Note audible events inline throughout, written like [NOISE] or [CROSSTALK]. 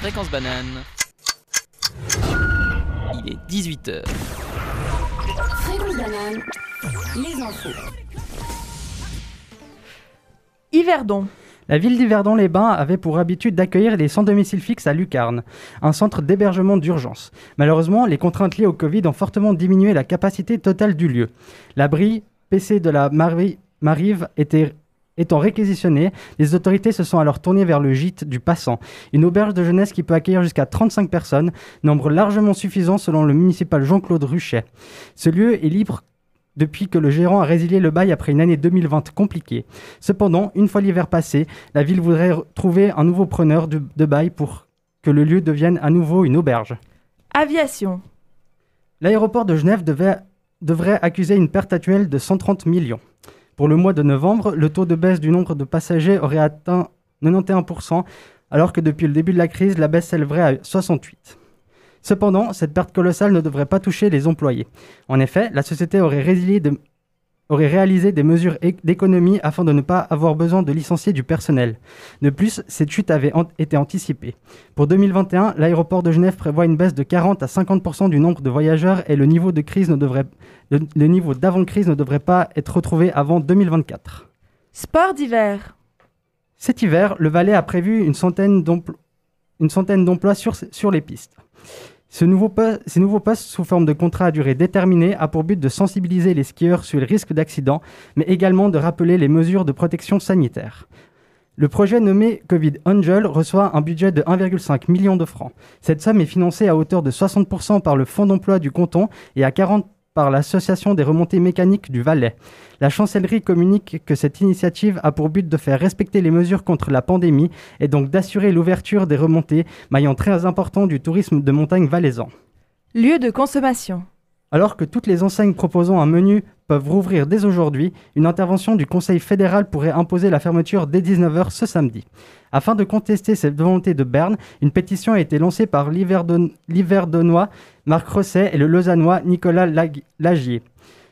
Fréquence banane. Il est 18h. Fréquence banane. Les infos. Yverdon. La ville d'Yverdon-les-Bains avait pour habitude d'accueillir les sans-domicile fixe à Lucarne, un centre d'hébergement d'urgence. Malheureusement, les contraintes liées au Covid ont fortement diminué la capacité totale du lieu. L'abri PC de la Mari- Marive était étant réquisitionné, les autorités se sont alors tournées vers le gîte du passant, une auberge de jeunesse qui peut accueillir jusqu'à 35 personnes, nombre largement suffisant selon le municipal Jean-Claude Ruchet. Ce lieu est libre depuis que le gérant a résilié le bail après une année 2020 compliquée. Cependant, une fois l'hiver passé, la ville voudrait trouver un nouveau preneur de, de bail pour que le lieu devienne à nouveau une auberge. Aviation. L'aéroport de Genève devait- devrait accuser une perte actuelle de 130 millions. Pour le mois de novembre, le taux de baisse du nombre de passagers aurait atteint 91%, alors que depuis le début de la crise, la baisse s'élèverait à 68%. Cependant, cette perte colossale ne devrait pas toucher les employés. En effet, la société aurait, résilié de- aurait réalisé des mesures d'économie afin de ne pas avoir besoin de licencier du personnel. De plus, cette chute avait an- été anticipée. Pour 2021, l'aéroport de Genève prévoit une baisse de 40 à 50% du nombre de voyageurs et le niveau de crise ne devrait, le, le niveau d'avant-crise ne devrait pas être retrouvé avant 2024. Sport d'hiver. Cet hiver, le Valais a prévu une centaine d'empl- une centaine d'emplois sur, sur les pistes. Ce nouveau postes sous forme de contrat à durée déterminée a pour but de sensibiliser les skieurs sur les risques d'accident, mais également de rappeler les mesures de protection sanitaire. Le projet nommé Covid Angel reçoit un budget de 1,5 million de francs. Cette somme est financée à hauteur de 60% par le Fonds d'emploi du canton et à 40% par l'Association des remontées mécaniques du Valais. La chancellerie communique que cette initiative a pour but de faire respecter les mesures contre la pandémie et donc d'assurer l'ouverture des remontées, maillon très important du tourisme de montagne valaisan. Lieu de consommation. Alors que toutes les enseignes proposant un menu peuvent rouvrir dès aujourd'hui, une intervention du Conseil fédéral pourrait imposer la fermeture dès 19h ce samedi. Afin de contester cette volonté de Berne, une pétition a été lancée par l'Hiverdon- l'Hiverdonnois Marc Rosset et le Lausannois Nicolas Lag- Lagier.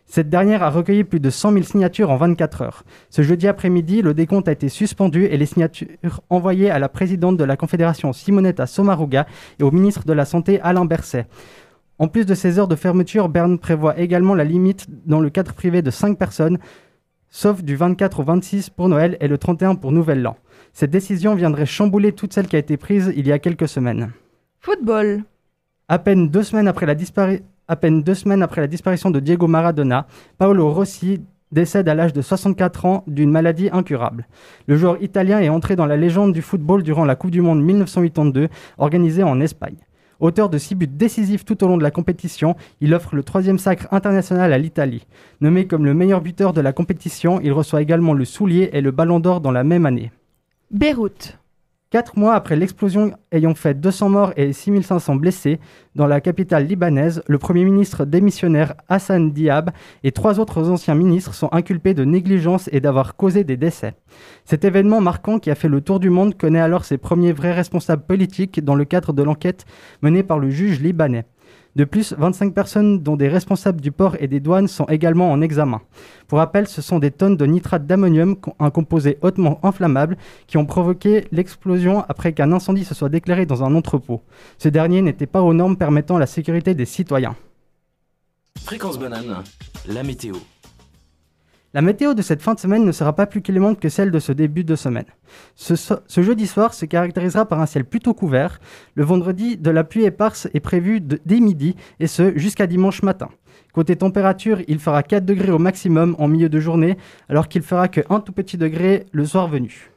Cette dernière a recueilli plus de 100 000 signatures en 24 heures. Ce jeudi après-midi, le décompte a été suspendu et les signatures envoyées à la présidente de la Confédération Simonetta Sommaruga et au ministre de la Santé Alain Berset. En plus de ces heures de fermeture, Berne prévoit également la limite dans le cadre privé de 5 personnes, sauf du 24 au 26 pour Noël et le 31 pour Nouvel An. Cette décision viendrait chambouler toute celle qui a été prise il y a quelques semaines. Football. À peine deux semaines après la, dispari- à peine deux semaines après la disparition de Diego Maradona, Paolo Rossi décède à l'âge de 64 ans d'une maladie incurable. Le joueur italien est entré dans la légende du football durant la Coupe du Monde 1982 organisée en Espagne. Auteur de six buts décisifs tout au long de la compétition, il offre le troisième sacre international à l'Italie. Nommé comme le meilleur buteur de la compétition, il reçoit également le soulier et le ballon d'or dans la même année. Beyrouth. Quatre mois après l'explosion ayant fait 200 morts et 6500 blessés dans la capitale libanaise, le Premier ministre démissionnaire Hassan Diab et trois autres anciens ministres sont inculpés de négligence et d'avoir causé des décès. Cet événement marquant qui a fait le tour du monde connaît alors ses premiers vrais responsables politiques dans le cadre de l'enquête menée par le juge libanais. De plus, 25 personnes, dont des responsables du port et des douanes, sont également en examen. Pour rappel, ce sont des tonnes de nitrate d'ammonium, un composé hautement inflammable, qui ont provoqué l'explosion après qu'un incendie se soit déclaré dans un entrepôt. Ce dernier n'était pas aux normes permettant la sécurité des citoyens. Fréquence banane, la météo. La météo de cette fin de semaine ne sera pas plus clémente que celle de ce début de semaine. Ce, jeudi soir se caractérisera par un ciel plutôt couvert. Le vendredi, de la pluie éparse est prévue dès midi, et ce jusqu'à dimanche matin. Côté température, il fera 4 degrés au maximum en milieu de journée, alors qu'il fera que un tout petit degré le soir venu.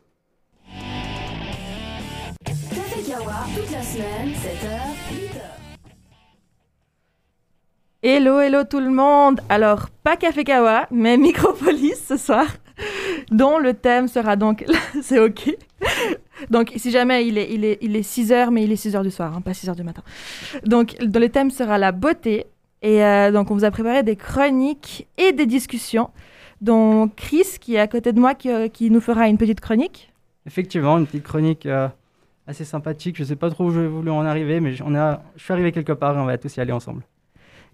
Hello, hello tout le monde. Alors, pas Café Kawa, mais [LAUGHS] Micropolis ce soir, dont le thème sera donc... [LAUGHS] C'est OK. Donc, si jamais il est, il est, il est 6 heures, mais il est 6 heures du soir, hein, pas 6 heures du matin. Donc, le thème sera la beauté. Et euh, donc, on vous a préparé des chroniques et des discussions, dont Chris, qui est à côté de moi, qui, euh, qui nous fera une petite chronique. Effectivement, une petite chronique euh, assez sympathique. Je sais pas trop où je voulu en arriver, mais on a, je suis arrivé quelque part et on va tous y aller ensemble.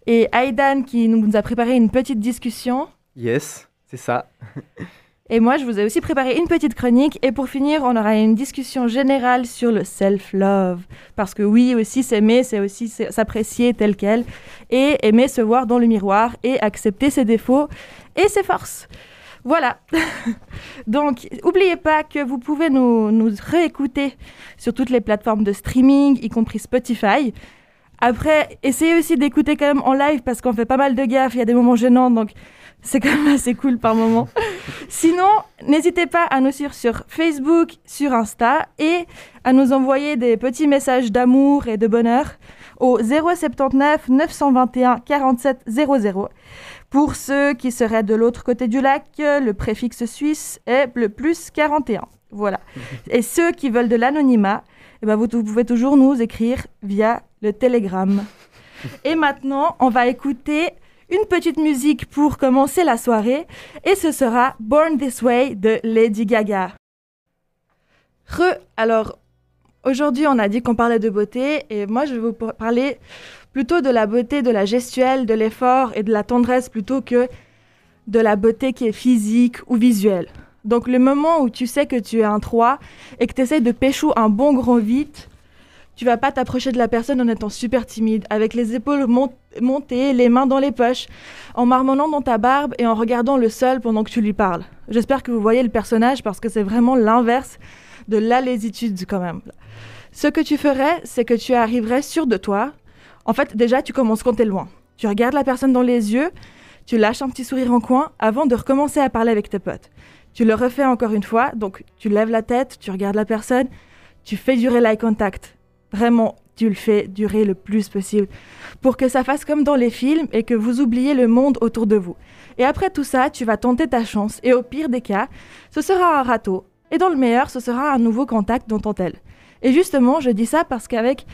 Et Aidan, qui nous a préparé une petite discussion. Yes, c'est ça. [LAUGHS] Et moi, je vous ai aussi préparé une petite chronique. Et pour finir, on aura une discussion générale sur le self-love. Parce que oui, aussi s'aimer, c'est aussi s'apprécier tel quel. Et aimer se voir dans le miroir et accepter ses défauts et ses forces. Voilà. [LAUGHS] Donc, n'oubliez pas que vous pouvez nous, nous réécouter sur toutes les plateformes de streaming, y compris Spotify. Après, essayez aussi d'écouter quand même en live parce qu'on fait pas mal de gaffes, il y a des moments gênants, donc c'est quand même assez cool par moment. [LAUGHS] Sinon, n'hésitez pas à nous suivre sur Facebook, sur Insta et à nous envoyer des petits messages d'amour et de bonheur au 079 921 47 00. Pour ceux qui seraient de l'autre côté du lac, le préfixe suisse est le plus 41. Voilà. [LAUGHS] Et ceux qui veulent de l'anonymat, eh ben vous, vous pouvez toujours nous écrire via le Telegram. Et maintenant, on va écouter une petite musique pour commencer la soirée et ce sera Born This Way de Lady Gaga. Re, alors aujourd'hui on a dit qu'on parlait de beauté et moi je vais vous parler plutôt de la beauté de la gestuelle, de l'effort et de la tendresse plutôt que de la beauté qui est physique ou visuelle. Donc le moment où tu sais que tu es un 3 et que tu essaies de pécho un bon grand vite, tu vas pas t'approcher de la personne en étant super timide, avec les épaules montées, les mains dans les poches, en marmonnant dans ta barbe et en regardant le sol pendant que tu lui parles. J'espère que vous voyez le personnage parce que c'est vraiment l'inverse de la lésitude quand même. Ce que tu ferais, c'est que tu arriverais sûr de toi. En fait, déjà, tu commences quand tu es loin. Tu regardes la personne dans les yeux, tu lâches un petit sourire en coin avant de recommencer à parler avec tes potes. Tu le refais encore une fois, donc tu lèves la tête, tu regardes la personne, tu fais durer l'eye contact Vraiment, tu le fais durer le plus possible pour que ça fasse comme dans les films et que vous oubliez le monde autour de vous. Et après tout ça, tu vas tenter ta chance et au pire des cas, ce sera un râteau. Et dans le meilleur, ce sera un nouveau contact dans ton tel. Et justement, je dis ça parce qu'avec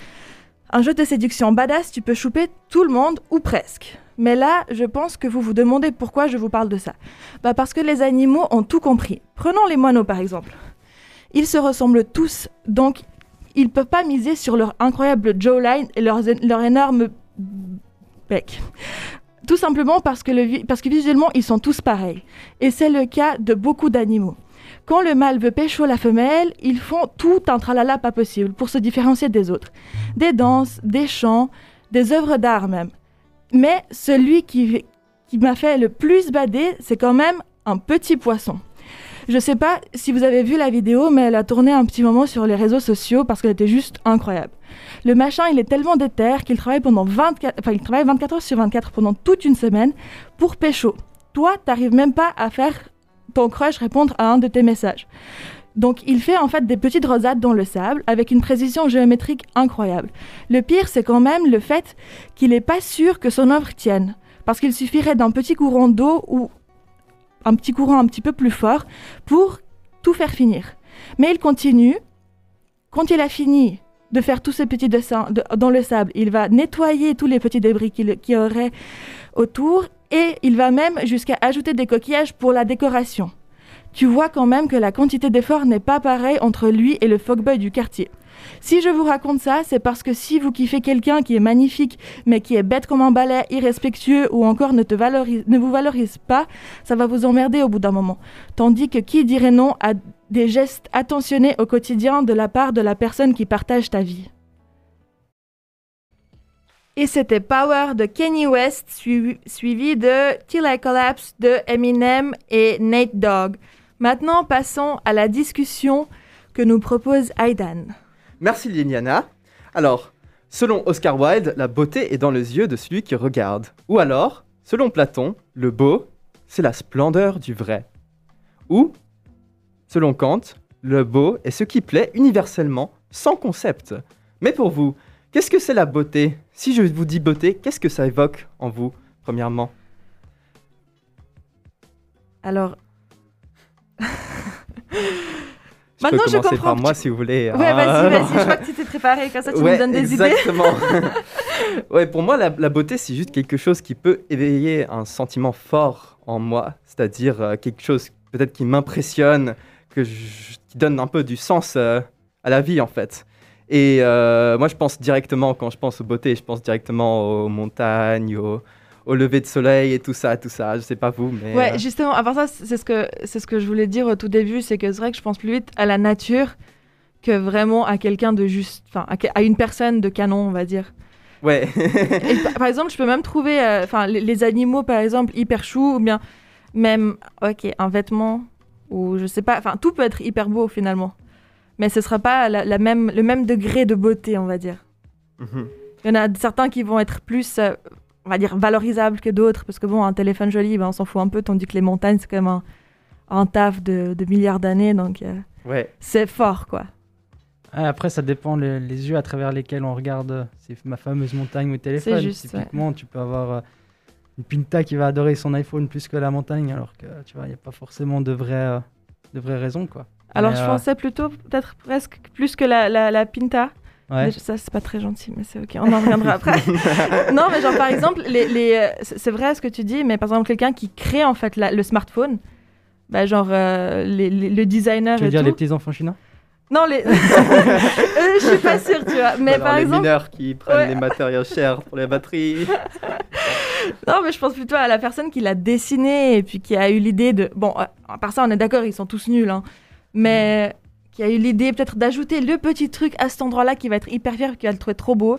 un jeu de séduction badass, tu peux chouper tout le monde ou presque. Mais là, je pense que vous vous demandez pourquoi je vous parle de ça. Bah parce que les animaux ont tout compris. Prenons les moineaux par exemple. Ils se ressemblent tous, donc ils ne peuvent pas miser sur leur incroyable jawline et leur, énorme bec. Tout simplement parce que, parce que visuellement, ils sont tous pareils. Et c'est le cas de beaucoup d'animaux. Quand le mâle veut pécho la femelle, ils font tout un tralala pas possible pour se différencier des autres. Des danses, des chants, des œuvres d'art même. Mais celui qui, qui m'a fait le plus bader, c'est quand même un petit poisson. Je sais pas si vous avez vu la vidéo, mais elle a tourné un petit moment sur les réseaux sociaux parce qu'elle était juste incroyable. Le machin, il est tellement déter qu'il travaille pendant 24, enfin, il travaille 24 heures sur 24 pendant toute une semaine pour pécho. Toi, t'arrives même pas à faire ton crush répondre à un de tes messages. Donc il fait en fait des petites rosades dans le sable avec une précision géométrique incroyable. Le pire, c'est quand même le fait qu'il n'est pas sûr que son œuvre tienne. Parce qu'il suffirait d'un petit courant d'eau ou un petit courant un petit peu plus fort pour tout faire finir. Mais il continue. Quand il a fini de faire tous ces petits dessins dans le sable, il va nettoyer tous les petits débris qu'il y aurait autour et il va même jusqu'à ajouter des coquillages pour la décoration. Tu vois quand même que la quantité d'effort n'est pas pareille entre lui et le fuckboy du quartier. Si je vous raconte ça, c'est parce que si vous kiffez quelqu'un qui est magnifique, mais qui est bête comme un balai, irrespectueux ou encore ne, vous valorise pas, ça va vous emmerder au bout d'un moment. Tandis que qui dirait non à des gestes attentionnés au quotidien de la part de la personne qui partage ta vie? Et c'était Power de Kenny West, suivi, de Till I Collapse de Eminem et Nate Dogg. Maintenant, passons à la discussion que nous propose Aidan. Merci Liliana. Alors, selon Oscar Wilde, la beauté est dans les yeux de celui qui regarde. Ou alors, selon Platon, le beau, c'est la splendeur du vrai. Ou, selon Kant, le beau est ce qui plaît universellement, sans concept. Mais pour vous, qu'est-ce que c'est la beauté? Si je vous dis beauté, qu'est-ce que ça évoque en vous, premièrement? Alors... [LAUGHS] Maintenant, je comprends. par moi, si vous voulez. Ouais, vas-y, ah. vas-y. Je crois que tu t'es préparé. Comme ça, tu me donnes des idées. Exactement. [LAUGHS] [LAUGHS] ouais, pour moi, la, beauté, c'est juste quelque chose qui peut éveiller un sentiment fort en moi. C'est-à-dire euh, quelque chose peut-être qui m'impressionne, que qui donne un peu du sens euh, à la vie, en fait. Et euh, moi, je pense directement, quand je pense aux beautés, je pense directement aux montagnes, aux, au lever de soleil et tout ça, tout ça. Je sais pas vous, mais. Ouais, euh, justement, à part ça, c'est ce que c'est ce que je voulais dire au tout début, c'est que c'est vrai que je pense plus vite à la nature que vraiment à quelqu'un de juste, enfin, à, une personne de canon, on va dire. ouais. Et par- exemple, je peux même trouver, euh, les, les animaux, par exemple, hyper choux, ou bien même, ok, un vêtement, ou je sais pas, enfin, tout peut être hyper beau finalement, mais ce sera pas la, la même, le même degré de beauté, on va dire. Mhm. Il y en a certains qui vont être plus, euh, on va dire, valorisables que d'autres, parce que bon, un téléphone joli, ben, on s'en fout un peu, tandis que les montagnes, c'est quand même un, un taf de, de milliards d'années, donc euh, ouais. c'est fort, quoi. Ah, Après, ça dépend le- les yeux à travers lesquels on regarde. euh, C'est ma fameuse montagne au téléphone. juste, Typiquement, tu peux avoir euh, une Pinta qui va adorer son iPhone plus que la montagne, alors que tu vois, il n'y a pas forcément de vraies, euh, de vraies raisons, quoi. Alors, Mais, je euh, pensais plutôt, peut-être presque plus que la, la, la Pinta. Ouais. Ça, c'est pas très gentil, mais c'est ok, on en reviendra après. [LAUGHS] non, mais genre, par exemple, les, les, euh, c'est vrai ce que tu dis, mais par exemple, quelqu'un qui crée en fait la- le smartphone, bah, genre euh, les, les- le designer Tu veux et dire tout. les petits enfants chinois? Non, les. [LAUGHS] Euh, je suis pas sûre, tu vois. Mais Alors, par les exemple. mineurs qui prennent Ouais. les matériaux chers pour les batteries. [LAUGHS] Non, mais je pense plutôt à la personne qui l'a dessiné et puis qui a eu l'idée de. Bon, euh, à part ça, on est d'accord, ils sont tous nuls, hein. Mais qui a eu l'idée peut-être d'ajouter le petit truc à cet endroit-là qui va être hyper fier, qui va le trouver trop beau.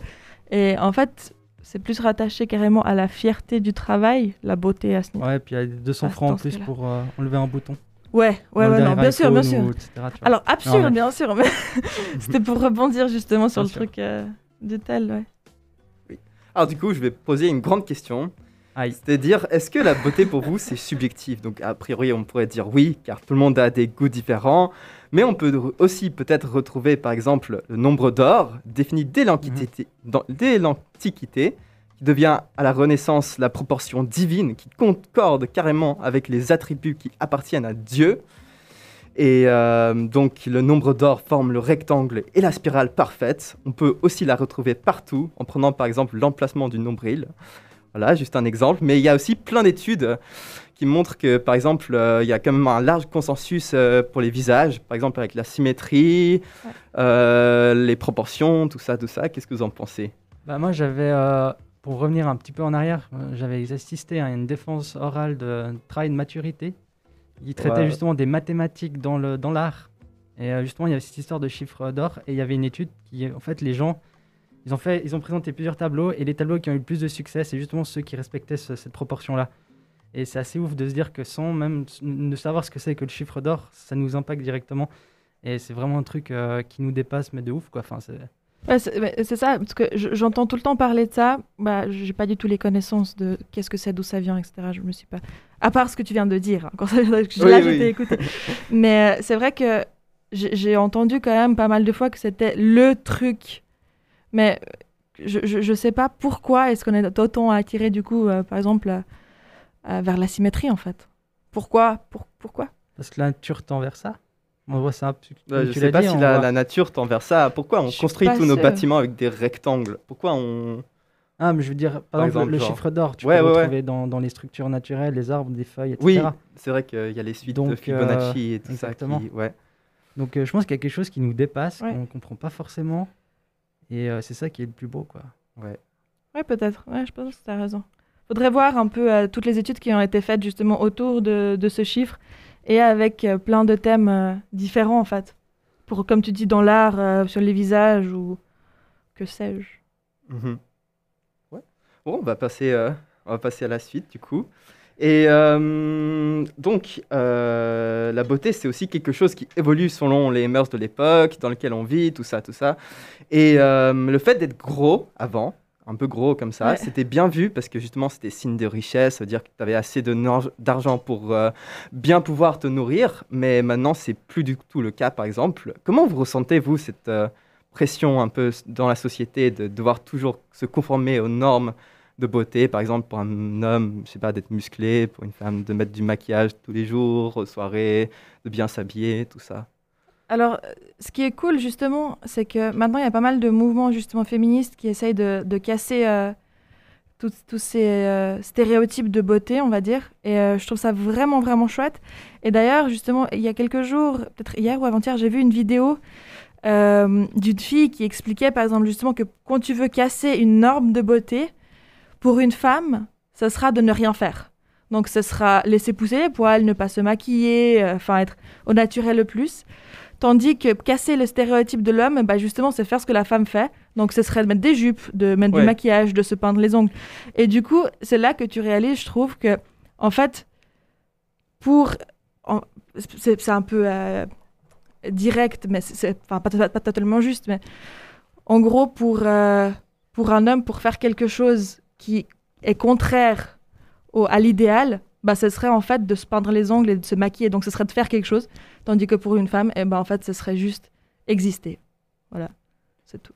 Et en fait, c'est plus rattaché carrément à la fierté du travail, la beauté à ce niveau. Ouais, puis il y a 200 Ah, francs en plus pour euh, enlever un bouton. Ouais, ouais, ouais, non, bien sûr, bien sûr. ou etc.. Alors, absurde, Non, mais- bien sûr, mais [LAUGHS] c'était pour rebondir justement sur Bien le sûr. truc euh, du tel, ouais. Alors du coup, je vais poser une grande question. C'est-à-dire, est-ce que la beauté pour vous, c'est subjectif? Donc a priori, on pourrait dire oui, car tout le monde a des goûts différents. Mais on peut aussi peut-être retrouver, par exemple, le nombre d'or, défini dès l'Antiquité, dans- dès l'Antiquité, qui devient à la Renaissance la proportion divine, qui concorde carrément avec les attributs qui appartiennent à Dieu. Et euh, donc le nombre d'or forme le rectangle et la spirale parfaite. On peut aussi la retrouver partout en prenant par exemple l'emplacement du nombril. Voilà, juste un exemple. Mais il y a aussi plein d'études qui montrent que par exemple euh, il y a quand même un large consensus euh, pour les visages, par exemple avec la symétrie, Ouais. euh, les proportions, tout ça, tout ça. Qu'est-ce que vous en pensez? Bah, moi, j'avais, euh, pour revenir un petit peu en arrière, euh, j'avais assisté à une défense orale de travail de maturité qui traitait Ouais. justement des mathématiques dans le dans l'art. Et euh, justement, il y avait cette histoire de chiffres d'or et il y avait une étude qui, en fait, les gens, ils ont fait, ils ont présenté plusieurs tableaux et les tableaux qui ont eu le plus de succès, c'est justement ceux qui respectaient ce- cette proportion-là. Et c'est assez ouf de se dire que sans même ne savoir ce que c'est que le chiffre d'or, ça nous impacte directement. Et c'est vraiment un truc euh, qui nous dépasse, mais de ouf, quoi. Enfin, c'est... Ouais, c'est ça, parce que je- j'entends tout le temps parler de ça. Bah, j'ai pas du tout les connaissances de qu'est-ce que c'est, d'où ça vient, etc. Je me suis pas. À part ce que tu viens de dire, hein, quand ça, là, [LAUGHS] Oui, je oui. t'ai écouté. Mais euh, c'est vrai que j'ai entendu quand même pas mal de fois que c'était le truc. Mais je, je, je sais pas pourquoi est-ce qu'on est autant attiré, du coup, euh, par exemple, euh, euh, vers la symétrie, en fait. Pourquoi Pour, Pourquoi? Parce que la nature tend vers ça? On voit ça. Je tu sais pas dit, si la, nature tend vers ça. Pourquoi on Je construit tous nos bâtiments avec des rectangles? Pourquoi on... Ah, mais je veux dire, par, Par exemple, exemple, le genre. chiffre d'or, tu Ouais, peux ouais, le ouais. retrouver dans, dans les structures naturelles, les arbres, les feuilles, etc. Oui, c'est vrai qu'il y a les suites de Fibonacci et tout exactement. ça. Qui... Ouais. Donc euh, je pense qu'il y a quelque chose qui nous dépasse, Ouais. qu'on ne comprend pas forcément. Et euh, c'est ça qui est le plus beau, quoi. Ouais, peut-être. Ouais, je pense que tu as raison. Faudrait voir un peu euh, toutes les études qui ont été faites justement autour de, de ce chiffre et avec euh, plein de thèmes euh, différents en fait. Pour, comme tu dis, dans l'art, euh, sur les visages ou que sais-je. Mhm. Ouais. Bon, on va passer, euh, on va passer à la suite du coup. Et euh, donc, euh, la beauté, c'est aussi quelque chose qui évolue selon les mœurs de l'époque, dans lequel on vit, tout ça, tout ça. Et euh, le fait d'être gros avant, un peu gros comme ça, Ouais. c'était bien vu parce que justement, c'était signe de richesse, ça veut dire que tu avais assez d'argent pour bien pouvoir te nourrir. Mais maintenant, c'est plus du tout le cas, par exemple. Comment vous ressentez, vous, cette pression un peu dans la société de devoir toujours se conformer aux normes de beauté, par exemple pour un homme, je sais pas, d'être musclé, pour une femme de mettre du maquillage tous les jours, aux soirées, de bien s'habiller, tout ça. Alors, ce qui est cool justement, c'est que maintenant il y a pas mal de mouvements justement féministes qui essayent de, casser euh, tous ces euh, stéréotypes de beauté, on va dire. Et euh, je trouve ça vraiment, vraiment chouette. Et d'ailleurs, justement, il y a quelques jours, peut-être hier ou avant-hier, j'ai vu une vidéo d'une fille qui expliquait par exemple justement que quand tu veux casser une norme de beauté, pour une femme, ce sera de ne rien faire. Donc ce sera laisser pousser les poils, ne pas se maquiller, euh, enfin être au naturel le plus. Tandis que casser le stéréotype de l'homme, bah justement, c'est faire ce que la femme fait. Donc ce serait de mettre des jupes, de mettre Ouais. du maquillage, de se peindre les ongles. Et du coup, c'est là que tu réalises, je trouve, que en fait, pour... C'est un peu euh, direct, mais c'est- pas- pas totalement juste, mais en gros, pour, euh, pour un homme, pour faire quelque chose qui est contraire au, à l'idéal, bah, ce serait en fait de se peindre les ongles et de se maquiller. Donc, ce serait de faire quelque chose. Tandis que pour une femme, eh ben, en fait, ce serait juste exister. Voilà, c'est tout.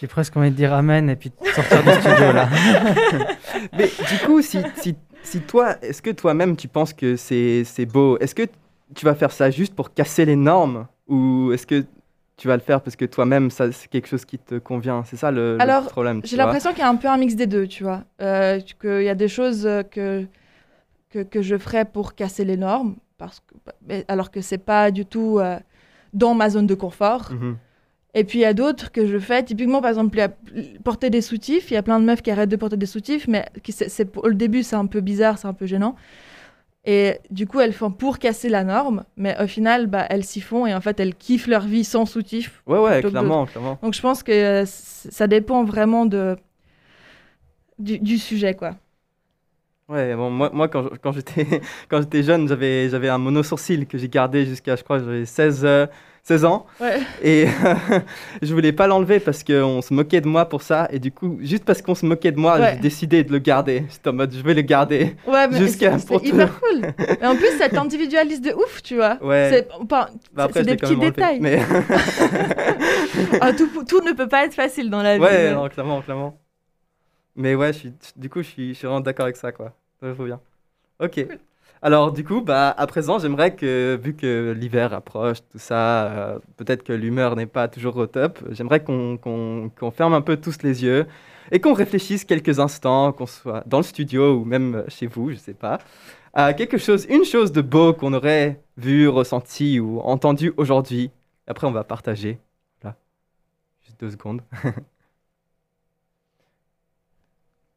J'ai presque envie de dire amen et puis de sortir du studio là. [LAUGHS] Mais du coup, si, si, si toi, est-ce que toi-même tu penses que c'est c'est beau? Est-ce que tu vas faire ça juste pour casser les normes? Ou est-ce que tu vas le faire parce que toi-même, ça c'est quelque chose qui te convient C'est ça le, le Alors, problème J'ai l'impression qu'il y a un peu un mix des deux, tu vois. Euh, qu'il y a des choses euh, que, que, que je ferais pour casser les normes, parce que, mais- alors que c'est pas du tout euh, dans ma zone de confort. Mhm. Et puis il y a d'autres que je fais, typiquement par exemple, porter des soutifs. Il y a plein de meufs qui arrêtent de porter des soutifs, mais qui, c'est, c'est- au début c'est un peu bizarre, c'est un peu gênant. Et du coup, elles font pour casser la norme, mais au final, bah, elles s'y font et en fait, elles kiffent leur vie sans soutif. Ouais, ouais, clairement, clairement. Donc je pense que euh, ça dépend vraiment de, du, du sujet, quoi. Ouais, bon, moi, moi quand [LAUGHS] quand j'étais jeune, j'avais j'avais un mono-sourcil que j'ai gardé jusqu'à, je crois, j'avais 16, euh, 16 ans. Ouais. Et [LAUGHS] je voulais pas l'enlever parce qu'on se moquait de moi pour ça. Et du coup, juste parce qu'on se moquait de moi, Ouais. j'ai décidé de le garder. J'étais en mode, je vais le garder. Ouais, mais Jusqu'à c'est hyper cool. Et en plus, ça t'individualise de ouf, tu vois. Ouais. C'est pas- Bah, des petits détails. Mais... Ah, [LAUGHS] tout, tout ne peut pas être facile dans la vie. ouais, non, clairement, clairement. Mais ouais, je suis, du coup, je suis, je suis vraiment d'accord avec ça, quoi. Ça faut bien. Ok. Alors, du coup, bah, à présent, j'aimerais que, vu que l'hiver approche, tout ça, euh, peut-être que l'humeur n'est pas toujours au top, j'aimerais qu'on ferme un peu tous les yeux et qu'on réfléchisse quelques instants, qu'on soit dans le studio ou même chez vous, je sais pas, à quelque chose, une chose de beau qu'on aurait vu, ressenti ou entendu aujourd'hui. Après, on va partager. Là. Juste deux secondes. [LAUGHS]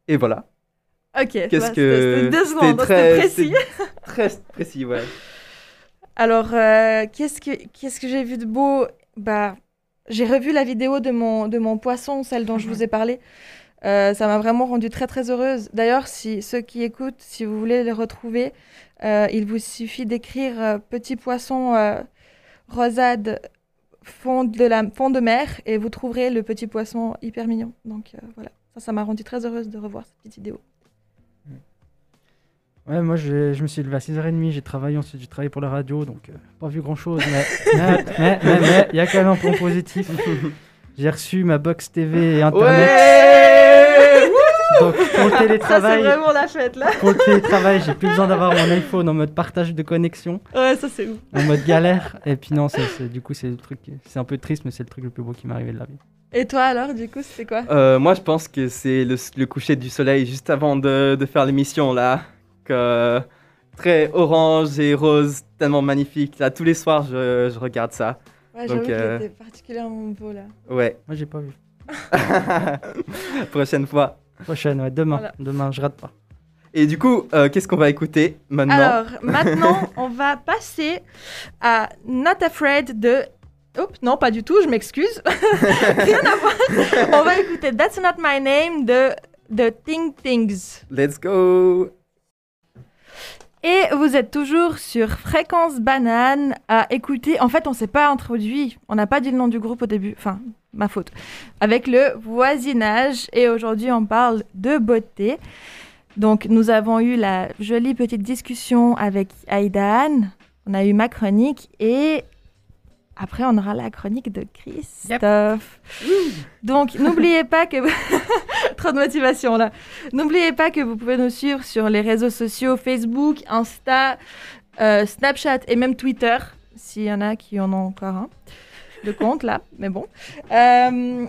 Et voilà. Ok, Qu'est-ce bah, que. c'était c'était précis. Très précis, ouais. Alors, euh, qu'est-ce que qu'est-ce que j'ai vu de beau? Bah, j'ai revu la vidéo de mon de mon poisson, celle dont je vous ai parlé. Euh, ça m'a vraiment rendue très très heureuse. D'ailleurs, si ceux qui écoutent, si vous voulez les retrouver, euh, il vous suffit d'écrire petit poisson rosade fond de la fond de mer et vous trouverez le petit poisson hyper mignon. Donc voilà, ça ça m'a rendue très heureuse de revoir cette petite vidéo. Ouais, moi je, je me suis levé à 6h30, j'ai travaillé, ensuite j'ai travaillé pour la radio, donc euh, pas vu grand chose, mais mais- mais mais- mais il y a quand même un point positif. J'ai reçu ma box TV et internet. Ouais [LAUGHS] Donc pour le télétravail, vraiment la fête là. pour le télétravail, j'ai plus besoin d'avoir mon iPhone en mode partage de connexion, Ouais, ça c'est ouf. en mode galère. Et puis non, c'est, c'est- du coup c'est le truc, c'est un peu triste, mais c'est le truc le plus beau qui m'est arrivé de la vie. Et toi alors, du coup, c'était quoi? Euh, moi, je pense que c'est le, le coucher du soleil juste avant de, de faire l'émission, là. Que, très orange et rose, tellement magnifique. Là, tous les soirs, je, je regarde ça. Ouais, j'avoue qu'il euh, était particulièrement beau là. Ouais. Moi j'ai pas vu. [LAUGHS] Prochaine fois. Prochaine, ouais, demain, Voilà. demain, je rate pas. Et du coup, euh, qu'est-ce qu'on va écouter maintenant Alors, maintenant, [LAUGHS] on va passer à Not Afraid de. Oups, non, pas du tout, je m'excuse. [LAUGHS] Rien à voir. On va écouter That's Not My Name de The Think Things. Let's go Et vous êtes toujours sur Fréquence Banane à écouter. En fait, on s'est pas introduit. On n'a pas dit le nom du groupe au début. Enfin, ma faute. Avec le voisinage. Et aujourd'hui, on parle de beauté. Donc, nous avons eu la jolie petite discussion avec Aidan. On a eu ma chronique. Et après, on aura la chronique de Christophe. Donc, n'oubliez pas que. [LAUGHS] Trop de motivation là. N'oubliez pas que vous pouvez nous suivre sur les réseaux sociaux Facebook, Insta, euh, Snapchat et même Twitter, s'il y en a qui en ont encore un de compte là, mais bon. Euh,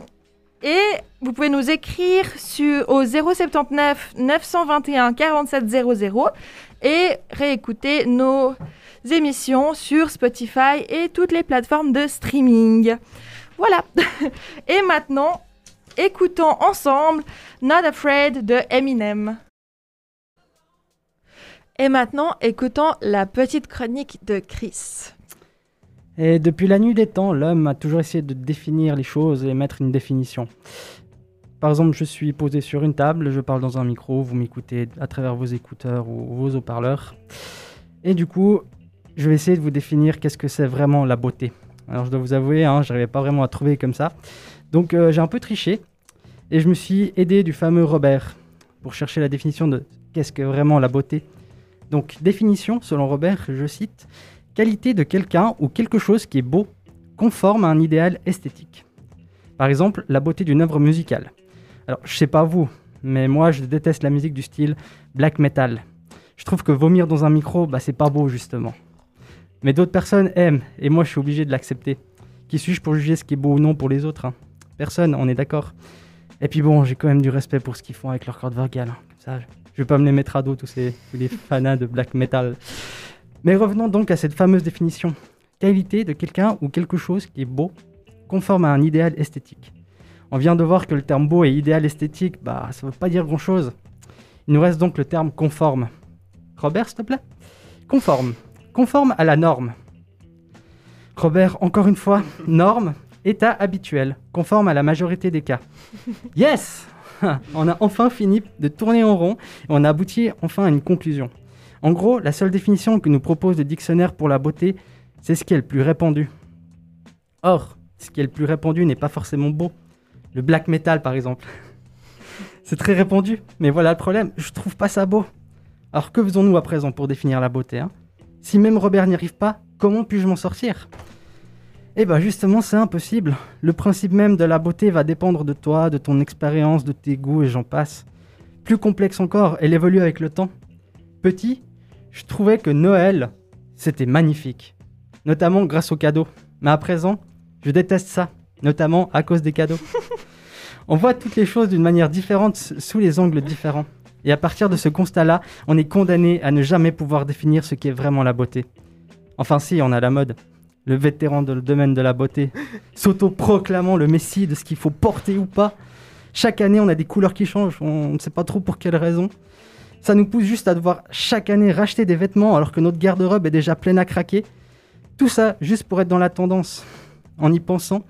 et vous pouvez nous écrire sur, au 079 921 47 00 et réécouter nos émissions sur Spotify et toutes les plateformes de streaming. Voilà. [LAUGHS] et maintenant, écoutons ensemble Not Afraid de Eminem. Et maintenant, écoutons la petite chronique de Chris. Et depuis la nuit des temps, l'homme a toujours essayé de définir les choses et mettre une définition. Par exemple, je suis posé sur une table, je parle dans un micro, vous m'écoutez à travers vos écouteurs ou vos haut-parleurs. Et du coup, je vais essayer de vous définir qu'est-ce que c'est vraiment la beauté. Alors je dois vous avouer, hein, je n'arrivais pas vraiment à trouver comme ça. Donc euh, j'ai un peu triché et je me suis aidé du fameux Robert pour chercher la définition de qu'est-ce que vraiment la beauté. Donc définition, selon Robert, je cite, qualité de quelqu'un ou quelque chose qui est beau, conforme à un idéal esthétique. Par exemple, la beauté d'une œuvre musicale. Alors, je sais pas vous, mais moi, je déteste la musique du style black metal. Je trouve que vomir dans un micro, bah, c'est pas beau, justement. Mais d'autres personnes aiment, et moi, je suis obligé de l'accepter. Qui suis-je pour juger ce qui est beau ou non pour les autres hein? Personne, on est d'accord. Et puis bon, j'ai quand même du respect pour ce qu'ils font avec leur cordes vocales. hein. Comme ça, je vais pas me les mettre à dos, tous, ces, les fanats de black metal. Mais revenons donc à cette fameuse définition. Qualité de quelqu'un ou quelque chose qui est beau, conforme à un idéal esthétique. On vient de voir que le terme beau et idéal esthétique, bah, ça veut pas dire grand-chose. Il nous reste donc le terme conforme. Robert, s'il te plaît? Conforme. Conforme à la norme. Robert, encore une fois, norme, état habituel, conforme à la majorité des cas. Yes [LAUGHS] On a enfin fini de tourner en rond et on a abouti enfin à une conclusion. En gros, la seule définition que nous propose le dictionnaire pour la beauté, c'est ce qui est le plus répandu. Or, ce qui est le plus répandu n'est pas forcément beau. Le black metal, par exemple. [LAUGHS] c'est très répandu, mais voilà le problème, je trouve pas ça beau. Alors que faisons-nous à présent pour définir la beauté hein? Si même Robert n'y arrive pas, comment puis-je m'en sortir? Eh ben justement, c'est impossible. Le principe même de la beauté va dépendre de toi, de ton expérience, de tes goûts et j'en passe. Plus complexe encore, elle évolue avec le temps. Petit, je trouvais que Noël, c'était magnifique. Notamment grâce aux cadeaux. Mais à présent, je déteste ça. Notamment à cause des cadeaux. [LAUGHS] On voit toutes les choses d'une manière différente, sous les angles différents. Et à partir de ce constat-là, on est condamné à ne jamais pouvoir définir ce qu'est vraiment la beauté. Enfin si, on a la mode. Le vétéran dans le domaine de la beauté, [LAUGHS] s'auto-proclamant le messie de ce qu'il faut porter ou pas. Chaque année, on a des couleurs qui changent, on ne sait pas trop pour quelle raison. Ça nous pousse juste à devoir chaque année racheter des vêtements alors que notre garde-robe est déjà pleine à craquer. Tout ça juste pour être dans la tendance. En y pensant,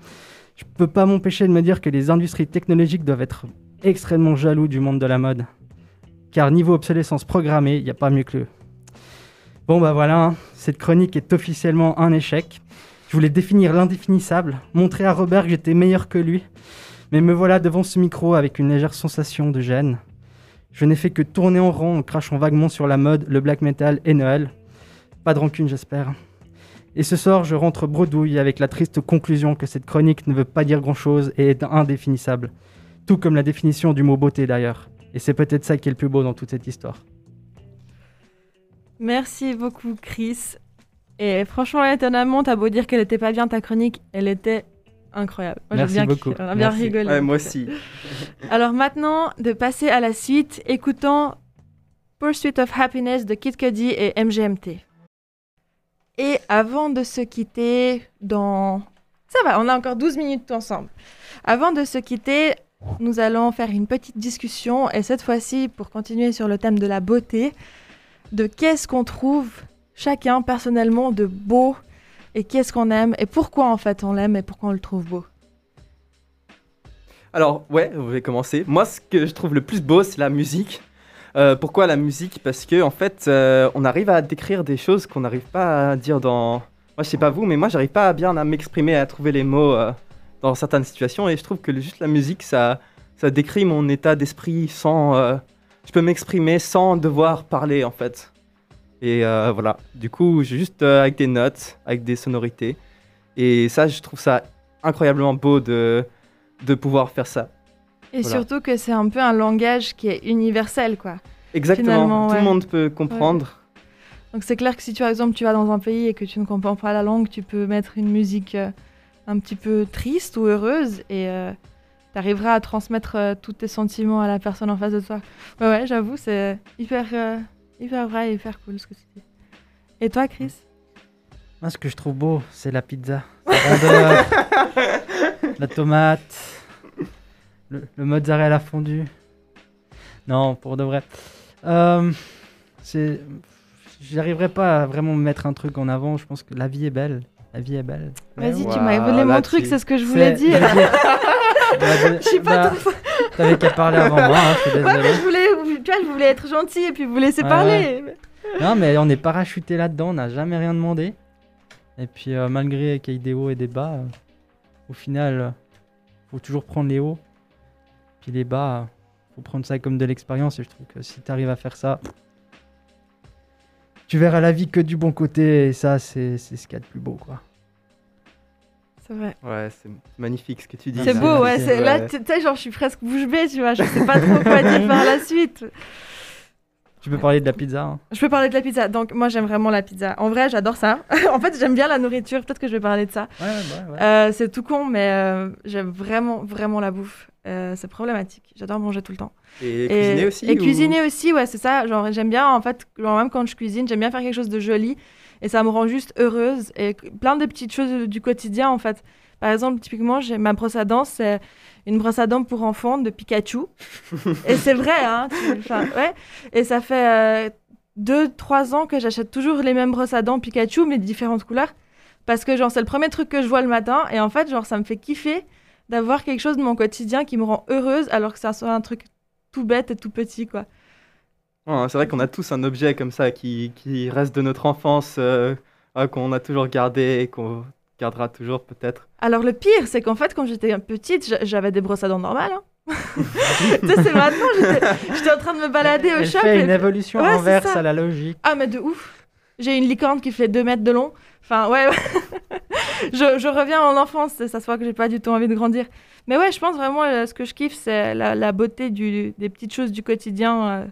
je peux pas m'empêcher de me dire que les industries technologiques doivent être extrêmement jaloux du monde de la mode. Car niveau obsolescence programmée, il n'y a pas mieux que eux. Bon bah voilà, hein, cette chronique est officiellement un échec. Je voulais définir l'indéfinissable, montrer à Robert que j'étais meilleur que lui. Mais me voilà devant ce micro avec une légère sensation de gêne. Je n'ai fait que tourner en rond en crachant vaguement sur la mode, le black metal et Noël. Pas de rancune, j'espère. Et ce soir, je rentre bredouille avec la triste conclusion que cette chronique ne veut pas dire grand-chose et est indéfinissable. Tout comme la définition du mot beauté d'ailleurs. Et c'est peut-être ça qui est le plus beau dans toute cette histoire. Merci beaucoup, Chris. Et franchement, étonnamment, t'as beau dire qu'elle était pas bien ta chronique, elle était incroyable. Moi, Merci bien beaucoup. kiffé, On a bien Merci. rigolé. Ouais, moi aussi. [LAUGHS] Alors maintenant, de passer à la suite, écoutons Pursuit of Happiness de Kid Cudi et MGMT. Et avant de se quitter dans... Ça va, on a encore 12 minutes ensemble. Avant de se quitter, nous allons faire une petite discussion, et cette fois-ci, pour continuer sur le thème de la beauté, de qu'est-ce qu'on trouve chacun personnellement de beau, et qu'est-ce qu'on aime, et pourquoi en fait on l'aime, et pourquoi on le trouve beau. Alors, ouais, je vais commencer. Moi, ce que je trouve le plus beau, c'est la musique. Euh, pourquoi la musique? Parce que, en fait, euh, on arrive à décrire des choses qu'on n'arrive pas à dire dans. Moi, je sais pas vous, mais moi, j'arrive pas à bien à m'exprimer, à trouver les mots euh, dans certaines situations. Et je trouve que juste la musique, ça, ça décrit mon état d'esprit sans. euh, je peux m'exprimer sans devoir parler, en fait. Et euh, voilà. Du coup, juste euh, avec des notes, avec des sonorités. Et ça, je trouve ça incroyablement beau de, de pouvoir faire ça. Et Voilà. surtout que c'est un peu un langage qui est universel, quoi. Exactement, Finalement, tout ouais. le monde peut comprendre. Donc c'est clair que si tu, par exemple tu vas dans un pays et que tu ne comprends pas la langue, tu peux mettre une musique un petit peu triste ou heureuse et tu arriveras à transmettre euh, tous tes sentiments à la personne en face de toi. Ouais, ouais, j'avoue, c'est hyper, euh, hyper vrai et hyper cool ce que tu dis. Et toi, Chris? Moi, ce que je trouve beau, c'est la pizza. [LAUGHS] Rondeur, la tomate, le, le mozzarella fondu. Non, pour de vrai. Euh, c'est j'arriverai pas à vraiment mettre un truc en avant. Je pense que la vie est belle. La vie est belle. Vas-y, tu m'as volé mon truc, c'est ce que je voulais dire. Bah, [LAUGHS] Je suis pas bah, T'avais qu'à parler avant moi, hein, je suis Ouais, mais désolé. je voulais, tu vois, je voulais être gentil et puis vous laisser Ouais, parler. Non, mais on est parachuté là-dedans, on n'a jamais rien demandé. Et puis, euh, malgré qu'il y ait des hauts et des bas, euh, au final, euh, faut toujours prendre les hauts. Puis les bas, euh, faut prendre ça comme de l'expérience. Et je trouve que si tu arrives à faire ça, tu verras la vie que du bon côté. Et ça, c'est c'est ce qu'il y a de plus beau, quoi. C'est vrai. Ouais, c'est magnifique ce que tu dis. C'est beau, ouais. Là, tu sais, genre, je suis presque bouche bée, tu vois. Je sais pas trop quoi dire par la suite. Tu peux parler de la pizza. hein. Je peux parler de la pizza. Donc, moi, j'aime vraiment la pizza. En vrai, j'adore ça. [LAUGHS] en fait, j'aime bien la nourriture. Peut-être que je vais parler de ça. Ouais, ouais, ouais. Euh, c'est tout con, mais euh, j'aime vraiment, vraiment la bouffe. Euh, c'est problématique. J'adore manger tout le temps. Et, cuisiner aussi Et ou- cuisiner aussi, ouais, c'est ça. Genre, j'aime bien, en fait, genre, même quand je cuisine, j'aime bien faire quelque chose de joli. Et ça me rend juste heureuse. Et plein de petites choses du quotidien, en fait. Par exemple, typiquement, j'ai ma brosse à dents, c'est une brosse à dents pour enfants de Pikachu. [LAUGHS] et c'est vrai, hein. enfin, ouais. Et ça fait euh, deux, trois ans que j'achète toujours les mêmes brosses à dents Pikachu, mais de différentes couleurs. Parce que, genre, c'est le premier truc que je vois le matin. Et en fait, genre, ça me fait kiffer d'avoir quelque chose de mon quotidien qui me rend heureuse, alors que ça soit un truc tout bête et tout petit, quoi. Ouais, c'est vrai qu'on a tous un objet comme ça qui, qui reste de notre enfance, euh, ouais, qu'on a toujours gardé et qu'on gardera toujours peut-être. Alors le pire, c'est qu'en fait, quand j'étais petite, j'a- j'avais des brosses à dents normales. hein. [LAUGHS] tu sais, c'est maintenant, j'étais- j'étais en train de me balader au Elle shop. fait et- une évolution Ouais, inverse à la logique. Ah, mais de ouf. J'ai une licorne qui fait 2 mètres de long. Enfin, ouais, [LAUGHS] je, je reviens en enfance, ça se voit que j'ai pas du tout envie de grandir. Mais ouais, je pense vraiment, euh, ce que je kiffe, c'est la, la beauté du, des petites choses du quotidien, euh,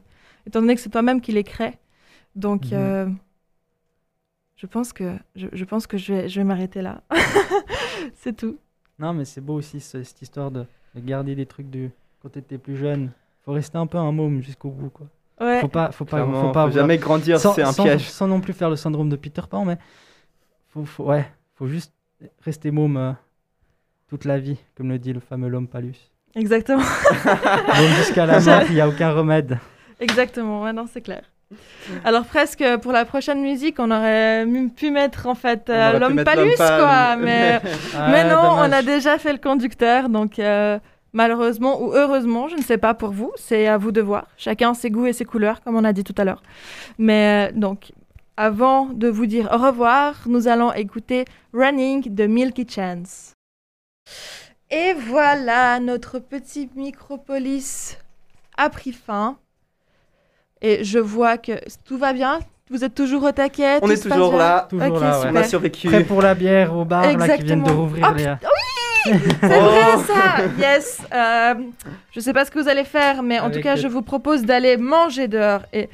étant donné que c'est toi-même qui les crée. Donc, Mhm. euh, je pense que je, je pense que je vais, je vais m'arrêter là. [LAUGHS] c'est tout. Non, mais c'est beau aussi ce- cette histoire de, de garder des trucs du quand t'étais plus jeune. Faut rester un peu un môme jusqu'au bout, quoi. Ouais. Faut pas, faut pas, Clairement, faut pas faut avoir- jamais grandir, c'est un sans- piège. sans non plus faire le syndrome de Peter Pan, mais faut, faut, ouais, faut juste rester môme euh, toute la vie, comme le dit le fameux l'homme palus. Exactement. [LAUGHS] Môme jusqu'à la mort, il n'y a aucun remède. Exactement, ouais, non, c'est clair. Alors presque pour la prochaine musique, on aurait pu mettre en fait euh, l'homme palus, quoi. [LAUGHS] Mais, mais non, on a déjà fait le conducteur, donc euh, malheureusement ou heureusement, je ne sais pas pour vous, c'est à vous de voir. Chacun ses goûts et ses couleurs, comme on a dit tout à l'heure. Mais euh, donc, avant de vous dire au revoir, nous allons écouter Running de Milky Chance. Et voilà, notre petit micropolis a pris fin. Et je vois que tout va bien. Vous êtes toujours au taquet? On tout est se passe toujours bien? là, Toujours Ok, là, ouais. on a survécu. Prêt pour la bière au bar là, qui viennent de Exactement. rouvrir. Ah, les... C'est vrai ça, yes. Euh, je sais pas ce que vous allez faire, mais en Avec tout cas, le- je vous propose d'aller manger dehors. Et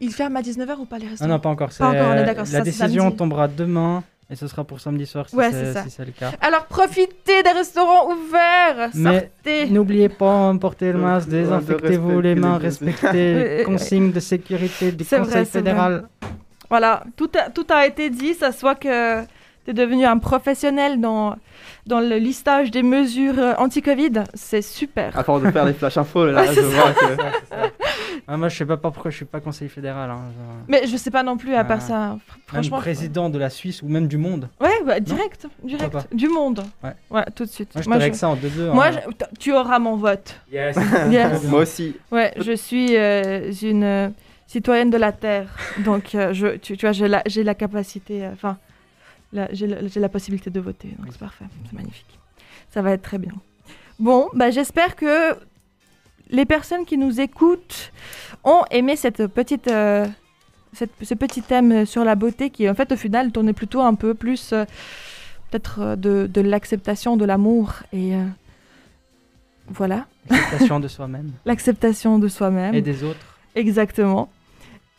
ils ferment à 19h ou pas les Non, restaurants non, pas encore. Pas encore, on est d'accord, La ça, décision tombera demain et ce sera pour samedi soir si Ouais, c'est si le cas. Alors profitez des restaurants ouverts. Mais Sortez. N'oubliez pas, portez le masque, désinfectez-vous les mains, respectez [LAUGHS] les consignes de sécurité du Conseil vrai, fédéral. Voilà, tout a, tout a été dit. Ça se voit que tu es devenu un professionnel dans, dans le listage des mesures anti-Covid. C'est super. À force de faire les flash infos, là, [LAUGHS] Ouais, je vois que... [LAUGHS] Ah, moi, je sais pas pourquoi je suis pas conseiller fédéral. hein. Mais je sais pas non plus à part Ah. ça. Même Franchement. président de la Suisse ou même du monde. Ouais, bah, direct, direct. Du monde. Ouais. tout de suite. Moi, je Moi, je- ça en 2-2. Moi, hein. je- t- tu auras mon vote. Yes. [LAUGHS] Yes. Moi aussi. Ouais, je suis euh, une euh, citoyenne de la Terre. Donc, euh, je, tu, tu vois, j'ai la, j'ai la capacité, enfin, la- j'ai la, j'ai la possibilité de voter. Donc, c'est parfait. C'est magnifique. Ça va être très bien. Bon, bah, j'espère que les personnes qui nous écoutent ont aimé cette petite, euh, cette- ce petit thème sur la beauté qui, en fait, au final, tournait plutôt un peu plus, euh, peut-être, euh, de, de l'acceptation, de l'amour. Et euh, voilà, L'acceptation de [LAUGHS] soi-même l'acceptation de soi-même. et des autres. Exactement.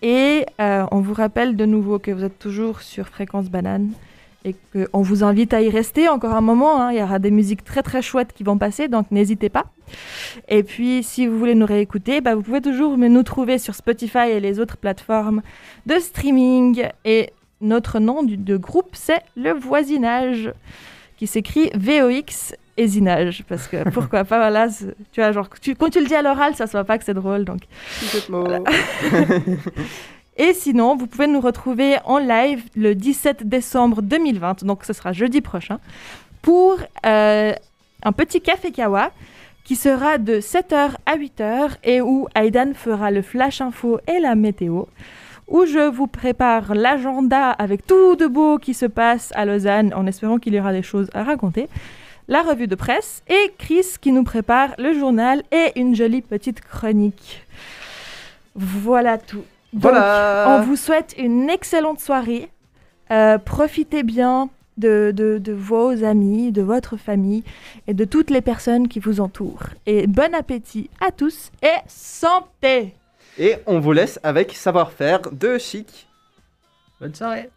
Et on vous rappelle de nouveau que vous êtes toujours sur Fréquence Banane et qu'on vous invite à y rester encore un moment. hein. Il y aura des musiques très très chouettes qui vont passer, donc n'hésitez pas. Et puis si vous voulez nous réécouter, bah, vous pouvez toujours nous trouver sur Spotify et les autres plateformes de streaming. Et notre nom du, de groupe, c'est Le Voisinage, qui s'écrit VOX et Zinage. Parce que [LAUGHS] pourquoi pas, voilà, tu vois, genre, tu- quand tu le dis à l'oral, ça se voit pas que c'est drôle, donc mots. [LAUGHS] Et sinon, vous pouvez nous retrouver en live le 17 décembre 2020, donc ce sera jeudi prochain, pour euh, un petit café kawa qui sera de 7h à 8h et où Aidan fera le flash info et la météo, où je vous prépare l'agenda avec tout de beau qui se passe à Lausanne en espérant qu'il y aura des choses à raconter, la revue de presse et Chris qui nous prépare le journal et une jolie petite chronique. Voilà tout. Donc, Voilà. on vous souhaite une excellente soirée. Euh, profitez bien de, de- de vos amis, de votre famille et de toutes les personnes qui vous entourent. Et bon appétit à tous et santé Et on vous laisse avec savoir-faire de chic. Bonne soirée